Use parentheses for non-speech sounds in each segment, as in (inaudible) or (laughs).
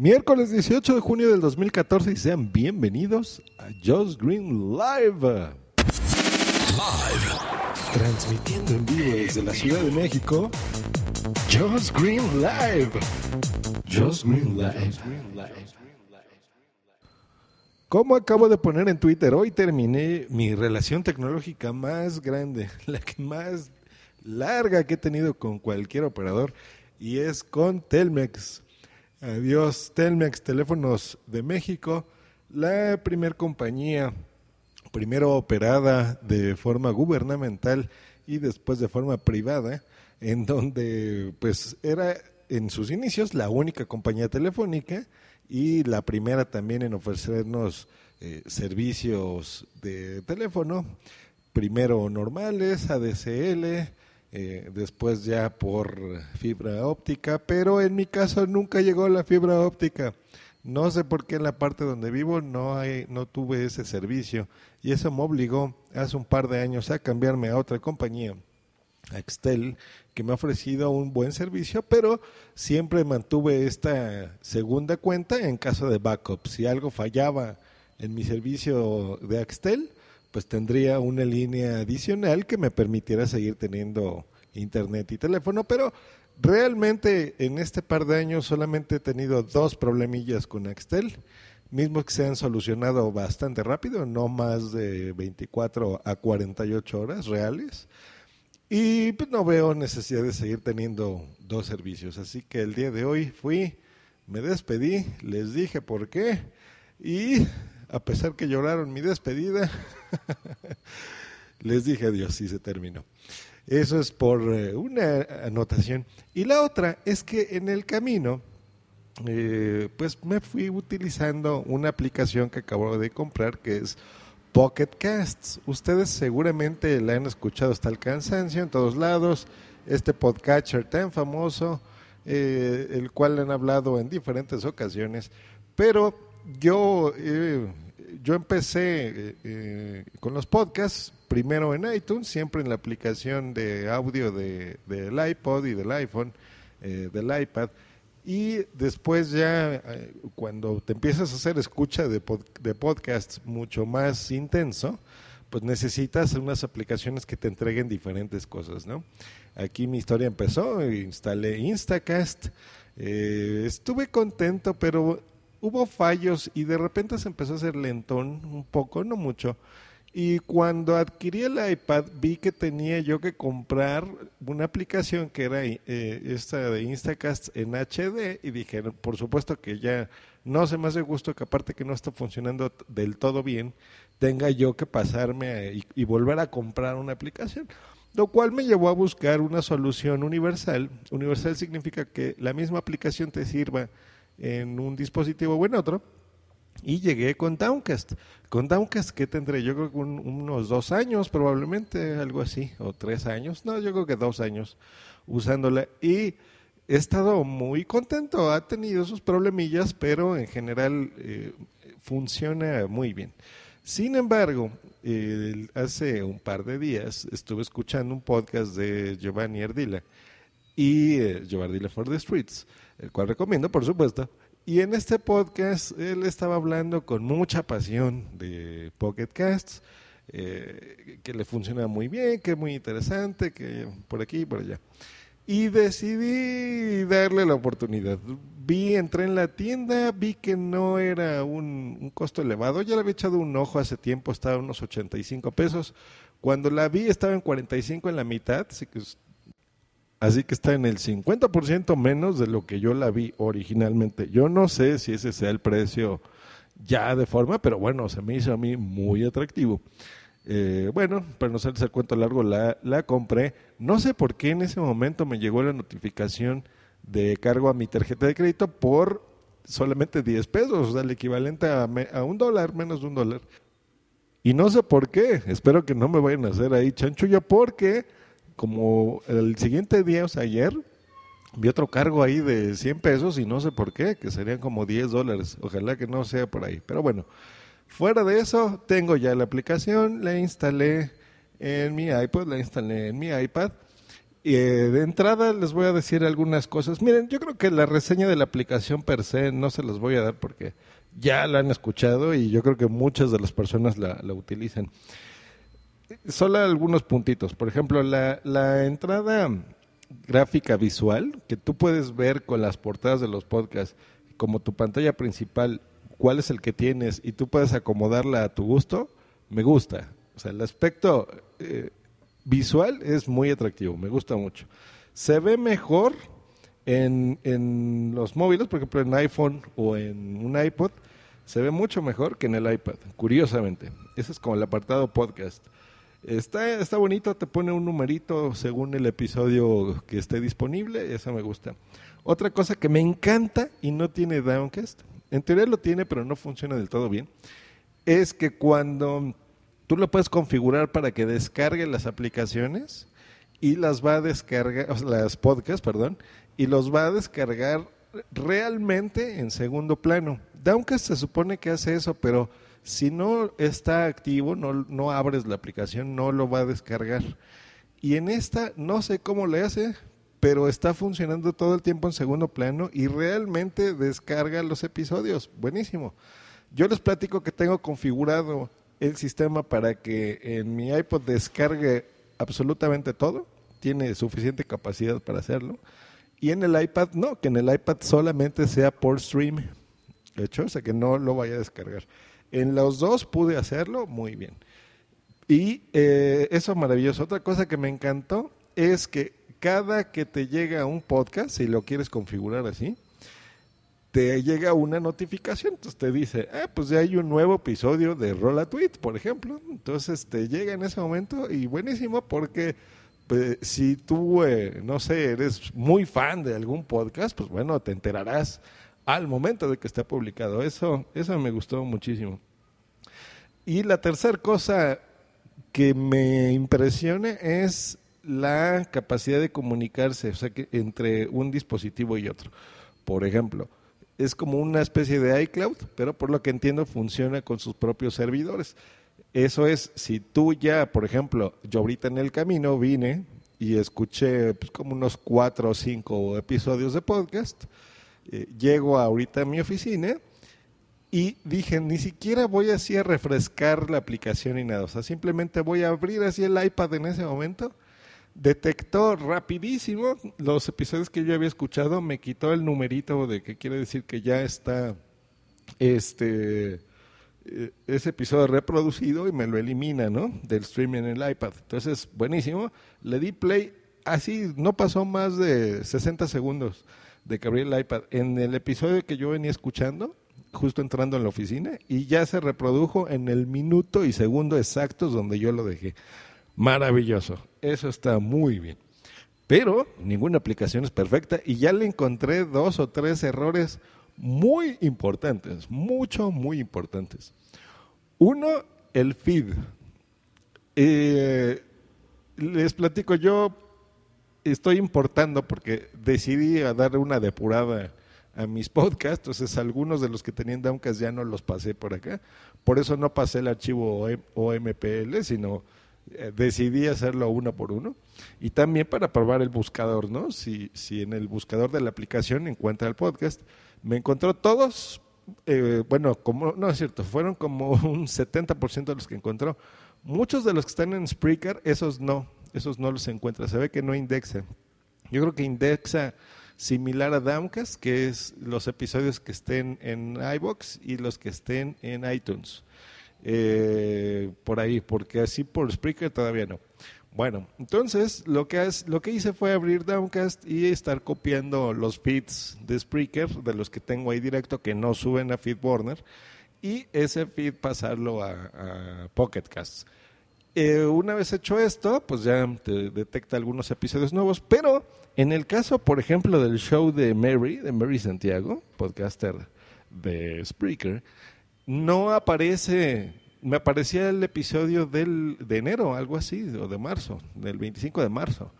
Miércoles 18 de junio del 2014 y sean bienvenidos a Josh Green Live. Live. Transmitiendo en vivo desde la Ciudad de México. Josh Green Live. Josh Green Live. Como acabo de poner en Twitter, hoy terminé mi relación tecnológica más grande, (laughs) la que más larga que he tenido con cualquier operador, y es con Telmex. Adiós, Telmex, teléfonos de México, la primer compañía, primero operada de forma gubernamental y después de forma privada, en donde pues era en sus inicios la única compañía telefónica y la primera también en ofrecernos eh, servicios de teléfono, primero normales, ADSL, eh, después ya por fibra óptica, pero en mi caso nunca llegó la fibra óptica. No sé por qué en la parte donde vivo no hay, no tuve ese servicio y eso me obligó hace un par de años a cambiarme a otra compañía, a Extel, que me ha ofrecido un buen servicio, pero siempre mantuve esta segunda cuenta en caso de backup. Si algo fallaba en mi servicio de Axtel, pues tendría una línea adicional que me permitiera seguir teniendo internet y teléfono, pero realmente en este par de años solamente he tenido dos problemillas con Axtel, mismos que se han solucionado bastante rápido, no más de 24 a 48 horas reales. Y pues no veo necesidad de seguir teniendo dos servicios. Así que el día de hoy fui, me despedí, les dije por qué y a pesar que lloraron mi despedida, (laughs) les dije adiós y se terminó. Eso es por eh, una anotación. Y la otra es que en el camino, eh, pues me fui utilizando una aplicación que acabo de comprar que es Pocket Casts. Ustedes seguramente la han escuchado hasta el cansancio en todos lados. Este podcatcher tan famoso, eh, el cual han hablado en diferentes ocasiones. Pero yo, eh, yo empecé eh, eh, con los podcasts, primero en iTunes, siempre en la aplicación de audio de, del iPod y del iPhone, del iPad. Y después ya, cuando te empiezas a hacer escucha de, de podcasts mucho más intenso, pues necesitas unas aplicaciones que te entreguen diferentes cosas, ¿no? Aquí mi historia empezó, instalé Instacast, estuve contento, pero hubo fallos y de repente se empezó a hacer lentón un poco, no mucho. Y cuando adquirí el iPad vi que tenía yo que comprar una aplicación que era eh, esta de Instacast en HD y dije, por supuesto que ya no se me hace gusto que aparte que no está funcionando del todo bien, tenga yo que pasarme y, y volver a comprar una aplicación. Lo cual me llevó a buscar una solución universal. Universal significa que la misma aplicación te sirva en un dispositivo o en otro. Y llegué con Downcast. Con Downcast, ¿qué tendré? Yo creo que unos dos años, probablemente, algo así, o tres años. No, yo creo que dos años usándola. Y he estado muy contento. Ha tenido sus problemillas, pero en general eh, funciona muy bien. Sin embargo, hace un par de días estuve escuchando un podcast de Giovanni Ardila y eh, Giovanni Ardila for the Streets el cual recomiendo, por supuesto. Y en este podcast él estaba hablando con mucha pasión de Pocket Casts, eh, que le funciona muy bien, que es muy interesante, que por aquí y por allá. Y decidí darle la oportunidad. Vi, entré en la tienda, vi que no era un, un costo elevado. Ya le había echado un ojo hace tiempo, estaba a unos 85 pesos. Cuando la vi estaba en 45 en la mitad, así que Así que está en el 50% menos de lo que yo la vi originalmente. Yo no sé si ese sea el precio ya de forma, pero bueno, se me hizo a mí muy atractivo. Eh, bueno, para no hacerles el cuento largo, la, compré. No sé por qué en ese momento me llegó la notificación de cargo a mi tarjeta de crédito por solamente 10 pesos, o sea, el equivalente a, a un dólar, menos de un dólar. Y no sé por qué, espero que no me vayan a hacer ahí chanchulla, porque como el siguiente día, o sea, ayer, vi otro cargo ahí de 100 pesos y no sé por qué, que serían como 10 dólares. Ojalá que no sea por ahí. Pero bueno, fuera de eso, tengo ya la aplicación, la instalé en mi iPod, la instalé en mi iPad. Eh, de entrada les voy a decir algunas cosas. Miren, yo creo que la reseña de la aplicación per se no se las voy a dar porque ya la han escuchado y yo creo que muchas de las personas la utilizan. Solo algunos puntitos. Por ejemplo, la, la entrada gráfica visual que tú puedes ver con las portadas de los podcasts como tu pantalla principal, cuál es el que tienes y tú puedes acomodarla a tu gusto, me gusta. O sea, el aspecto eh, visual es muy atractivo, me gusta mucho. Se ve mejor en, en los móviles, por ejemplo en iPhone o en un iPod, se ve mucho mejor que en el iPad, curiosamente. Ese es como el apartado podcast. Está, está bonito, te pone un numerito según el episodio que esté disponible, eso me gusta. Otra cosa que me encanta y no tiene Downcast, en teoría lo tiene pero no funciona del todo bien, es que cuando tú lo puedes configurar para que descargue las aplicaciones y las va a descargar, las podcasts, perdón, y los va a descargar realmente en segundo plano. Downcast se supone que hace eso, pero si no está activo, no, no abres la aplicación, no lo va a descargar. Y en esta no sé cómo le hace, pero está funcionando todo el tiempo en segundo plano y realmente descarga los episodios. Buenísimo. Yo les platico que tengo configurado el sistema para que en mi iPod descargue absolutamente todo. Tiene suficiente capacidad para hacerlo. Y en el iPad no, que en el iPad solamente sea por stream. De hecho, o sea que no lo vaya a descargar. En los dos pude hacerlo muy bien. Y eh, eso es maravilloso. Otra cosa que me encantó es que cada que te llega un podcast, si lo quieres configurar así, te llega una notificación. Entonces te dice, ah, pues ya hay un nuevo episodio de Rolla Tweet, por ejemplo. Entonces te llega en ese momento y buenísimo porque pues, si tú, eh, no sé, eres muy fan de algún podcast, pues bueno, te enterarás al momento de que esté publicado. Eso, eso me gustó muchísimo. Y la tercera cosa que me impresiona es la capacidad de comunicarse, entre un dispositivo y otro. Por ejemplo, es como una especie de iCloud, pero por lo que entiendo funciona con sus propios servidores. Eso es, si tú ya, por ejemplo, yo ahorita en el camino vine y escuché pues, como unos cuatro o cinco episodios de podcast, eh, llego ahorita a mi oficina y dije, ni siquiera voy así a refrescar la aplicación y nada, o sea, simplemente voy a abrir así el iPad en ese momento, detectó rapidísimo los episodios que yo había escuchado, me quitó el numerito de que quiere decir que ya está este eh, ese episodio reproducido y me lo elimina, ¿no? Del streaming en el iPad. Entonces, buenísimo. Le di play, así no pasó más de 60 segundos de que el iPad en el episodio que yo venía escuchando, justo entrando en la oficina, y ya se reprodujo en el minuto y segundo exactos donde yo lo dejé. Maravilloso, eso está muy bien. Pero ninguna aplicación es perfecta y ya le encontré dos o tres errores muy importantes, mucho, muy importantes. Uno, el feed. Eh, les platico, yo estoy importando porque decidí a dar una depurada a mis (laughs) podcasts, entonces algunos de los que tenían Downcast ya no los pasé por acá, por eso no pasé el archivo OMPL, sino eh, decidí hacerlo uno por uno y también para probar el buscador, ¿no? Si, si en el buscador de la aplicación encuentra el podcast, me encontró todos, eh, bueno, como no es cierto, fueron como (laughs) un 70% de los que encontró. Muchos de los que están en Spreaker, esos no, esos no los encuentra, se ve que no indexa. Yo creo que indexa similar a Downcast, que es los episodios que estén en iBox y los que estén en iTunes. Eh, por ahí, porque así por Spreaker todavía no. Bueno, entonces lo que, hice fue abrir Downcast y estar copiando los feeds de Spreaker, de los que tengo ahí directo, que no suben a FeedBurner, y ese feed pasarlo a, a Pocketcast. Eh, una vez hecho esto, pues ya te detecta algunos episodios nuevos, pero en el caso, por ejemplo, del show de Mary, de Mary Santiago, podcaster de Spreaker, no aparece, me aparecía el episodio del, de enero, algo así, o de marzo, del 25 de marzo.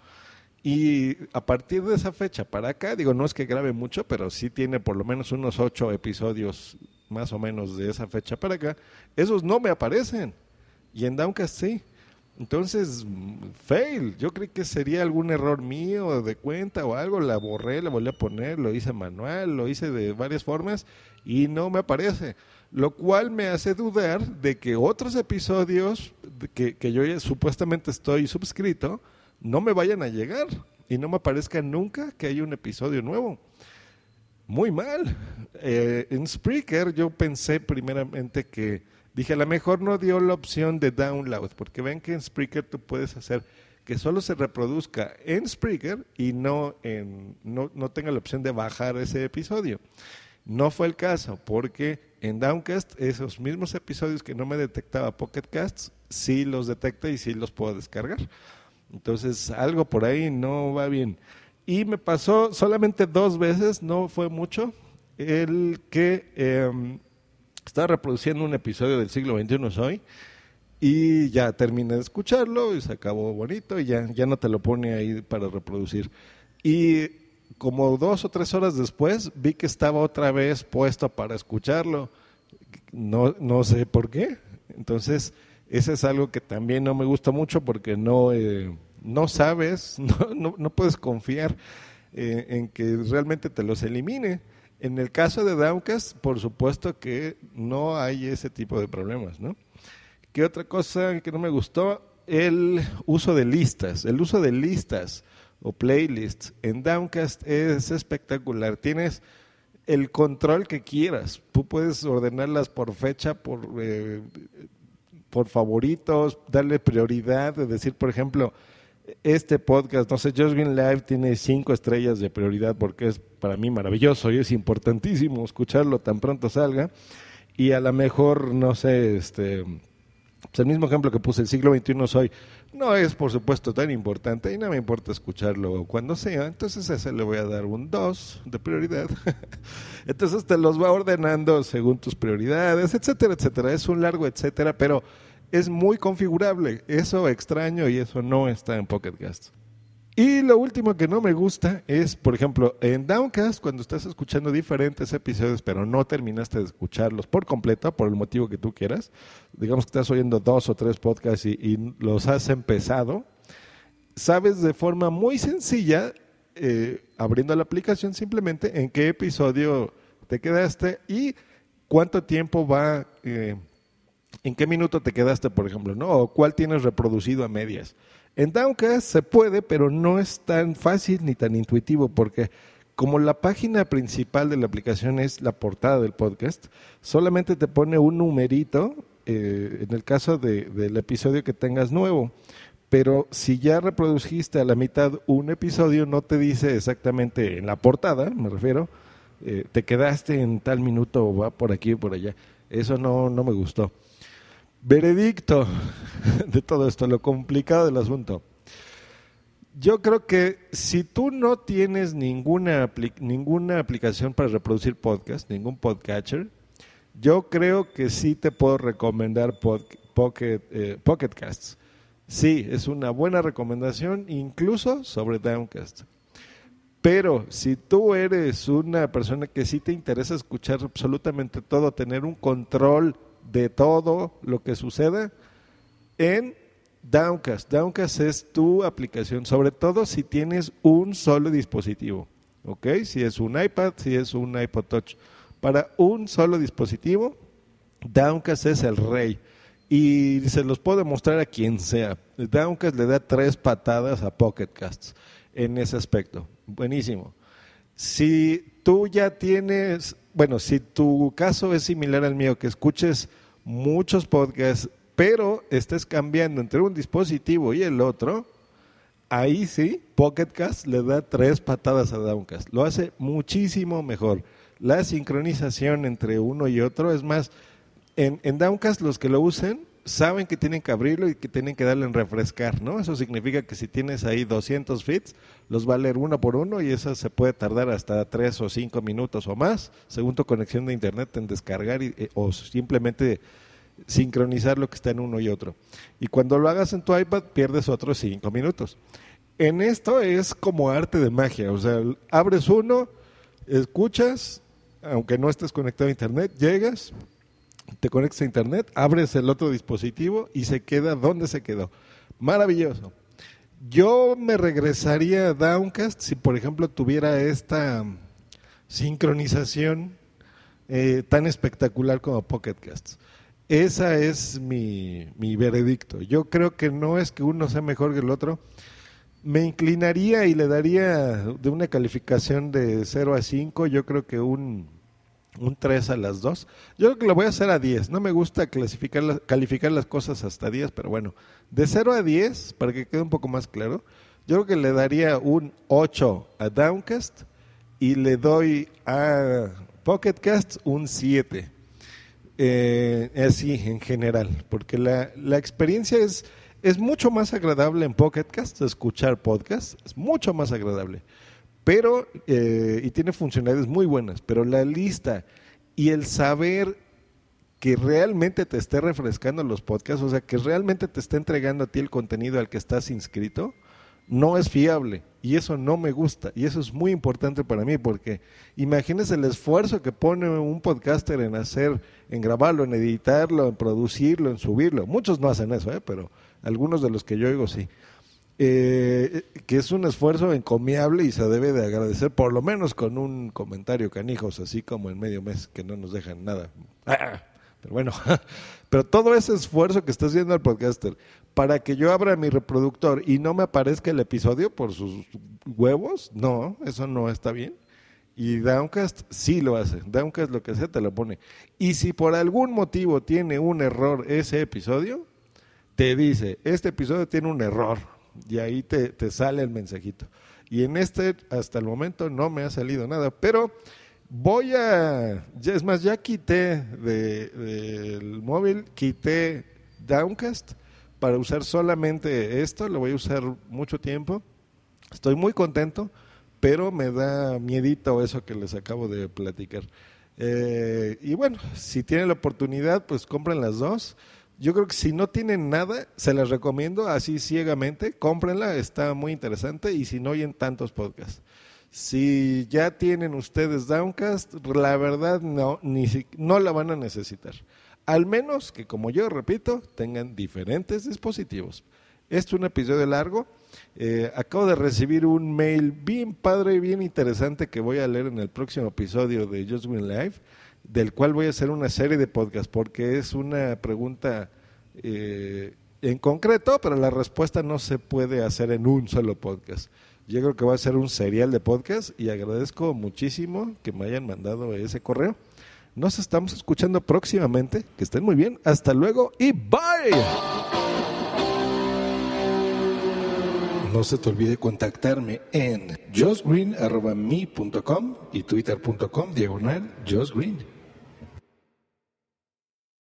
Y a partir de esa fecha para acá, digo, no es que grabe mucho, pero sí tiene por lo menos unos ocho episodios más o menos de esa fecha para acá, esos no me aparecen. Y en Downcast sí. Entonces, fail. Yo creí que sería algún error mío de cuenta o algo. La borré, la volví a poner, lo hice manual, lo hice de varias formas y no me aparece. Lo cual me hace dudar de que otros episodios que, que yo supuestamente estoy suscrito no me vayan a llegar y no me aparezca nunca que hay un episodio nuevo. Muy mal. Eh, en Spreaker yo pensé primeramente que Dije, a lo mejor no dio la opción de download, porque ven que en Spreaker tú puedes hacer que solo se reproduzca en Spreaker y no, en, no, no tenga la opción de bajar ese episodio. No fue el caso, porque en Downcast esos mismos episodios que no me detectaba Pocket Casts, sí los detecta y sí los puedo descargar. Entonces algo por ahí no va bien. Y me pasó solamente dos veces, no fue mucho, el que em, estaba reproduciendo un episodio del siglo XXI hoy y ya terminé de escucharlo y se acabó bonito y ya, ya no te lo pone ahí para reproducir. Y como dos o tres horas después vi que estaba otra vez puesto para escucharlo. No, no sé por qué. Entonces, ese es algo que también no me gusta mucho porque no, eh, no sabes, (laughs) no, no, puedes confiar eh, en que realmente te los elimine. En el caso de Downcast, por supuesto que no hay ese tipo de problemas, ¿no? ¿Qué otra cosa que no me gustó? El uso de listas. El uso de listas o playlists en Downcast es espectacular. Tienes el control que quieras. Tú puedes ordenarlas por fecha, por, eh, por favoritos, darle prioridad, de decir, por ejemplo, este podcast, no sé, Just Green Live tiene cinco estrellas de prioridad porque es para mí maravilloso y es importantísimo escucharlo tan pronto salga. Y a lo mejor, no sé, este, pues el mismo ejemplo que puse, el siglo XXI soy, no es por supuesto tan importante y no me importa escucharlo cuando sea, entonces a ese le voy a dar un 2 de prioridad. (laughs) entonces te los va ordenando según tus prioridades, etcétera, etcétera. Es un largo etcétera, pero es muy configurable. Eso extraño y eso no está en Pocket Cast. Y lo último que no me gusta es, por ejemplo, en Downcast, cuando estás escuchando diferentes episodios, pero no terminaste de escucharlos por completo, por el motivo que tú quieras, digamos que estás oyendo dos o tres podcasts y, los has empezado, sabes de forma muy sencilla, eh, abriendo la aplicación simplemente, en qué episodio te quedaste y cuánto tiempo va eh, en qué minuto te quedaste, por ejemplo, ¿no? O cuál tienes reproducido a medias. En Downcast se puede, pero no es tan fácil ni tan intuitivo porque como la página principal de la aplicación es la portada del podcast, solamente te pone un numerito eh, en el caso del episodio que tengas nuevo. Pero si ya reproduciste a la mitad un episodio, no te dice exactamente en la portada, me refiero, eh, te quedaste en tal minuto o va por aquí o por allá. Eso no, no me gustó. Veredicto de todo esto, lo complicado del asunto. Yo creo que si tú no tienes ninguna, ninguna aplicación para reproducir podcast, ningún podcatcher, yo creo que sí te puedo recomendar Pocket, eh. Sí, es una buena recomendación, incluso sobre Downcast. Pero si tú eres una persona que sí te interesa escuchar absolutamente todo, tener un control de todo lo que suceda en Downcast. Downcast es tu aplicación, sobre todo si tienes un solo dispositivo, ¿ok? Si es un iPad, si es un iPod Touch. Para un solo dispositivo, Downcast es el rey. Y se los puedo mostrar a quien sea. Downcast le da tres patadas a Pocket Casts en ese aspecto. Buenísimo. Si tú ya tienes, bueno, si tu caso es similar al mío, que escuches muchos podcasts, pero estés cambiando entre un dispositivo y el otro, ahí sí, Pocketcast le da tres patadas a Downcast. Lo hace muchísimo mejor. La sincronización entre uno y otro es más, en, en Downcast los que lo usen saben que tienen que abrirlo y que tienen que darle en refrescar, ¿no? Eso significa que si tienes ahí 200 feeds, los va a leer uno por uno y eso se puede tardar hasta 3 o 5 minutos o más, según tu conexión de internet, en descargar eh, o simplemente sincronizar lo que está en uno y otro. Y cuando lo hagas en tu iPad, pierdes otros 5 minutos. En esto es como arte de magia, o sea, abres uno, escuchas, aunque no estés conectado a internet, llegas, te conectas a internet, abres el otro dispositivo y se queda donde se quedó. Maravilloso. Yo me regresaría a Downcast si, por ejemplo, tuviera esta sincronización eh, tan espectacular como Pocket Casts. Esa es mi, mi veredicto. Yo creo que no es que uno sea mejor que el otro. Me inclinaría y le daría de una calificación de 0 a 5, yo creo que un, un 3 a las 2. Yo creo que lo voy a hacer a 10. No me gusta clasificar calificar las cosas hasta 10, pero bueno, de 0 a 10, para que quede un poco más claro, yo creo que le daría un 8 a Downcast y le doy a Pocketcast un 7. Eh, así en general, porque la, la experiencia es, es mucho más agradable en Pocketcast, escuchar podcast, es mucho más agradable. Pero, eh, y tiene funcionalidades muy buenas, pero la lista y el saber que realmente te esté refrescando los podcasts, o sea, que realmente te esté entregando a ti el contenido al que estás inscrito, no es fiable y eso no me gusta y eso es muy importante para mí porque imagínese el esfuerzo que pone un podcaster en hacer, en grabarlo, en editarlo, en producirlo, en subirlo. Muchos no hacen eso, ¿eh? pero algunos de los que yo oigo sí. Eh, que es un esfuerzo encomiable y se debe de agradecer por lo menos con un comentario canijos, así como en medio mes que no nos dejan nada. Pero bueno, (laughs) pero todo ese esfuerzo que está haciendo el podcaster para que yo abra mi reproductor y no me aparezca el episodio por sus huevos, no, eso no está bien. Y Downcast sí lo hace. Downcast lo que sea te lo pone. Y si por algún motivo tiene un error ese episodio, te dice, este episodio tiene un error. Y ahí te, te sale el mensajito. Y en este, hasta el momento, no me ha salido nada. Pero voy a, ya, es más, ya quité del móvil, quité Downcast para usar solamente esto, lo voy a usar mucho tiempo. Estoy muy contento, pero me da miedito eso que les acabo de platicar. Eh, y bueno, si tienen la oportunidad, pues compren las dos. Yo creo que si no tienen nada, se las recomiendo así ciegamente, cómprenla, está muy interesante y si no oyen tantos podcasts. Si ya tienen ustedes Downcast, la verdad no, ni no la van a necesitar. Al menos que, como yo repito, tengan diferentes dispositivos. Este es un episodio largo. Eh, acabo de recibir un mail bien padre y bien interesante que voy a leer en el próximo episodio de Just Win Live, del cual voy a hacer una serie de podcasts, porque es una pregunta eh, en concreto, pero la respuesta no se puede hacer en un solo podcast. Yo creo que va a ser un serial de podcast y agradezco muchísimo que me hayan mandado ese correo. Nos estamos escuchando próximamente. Que estén muy bien. Hasta luego y bye. No se te olvide contactarme en josgreen.me.com y twitter.com diagonal josgreen.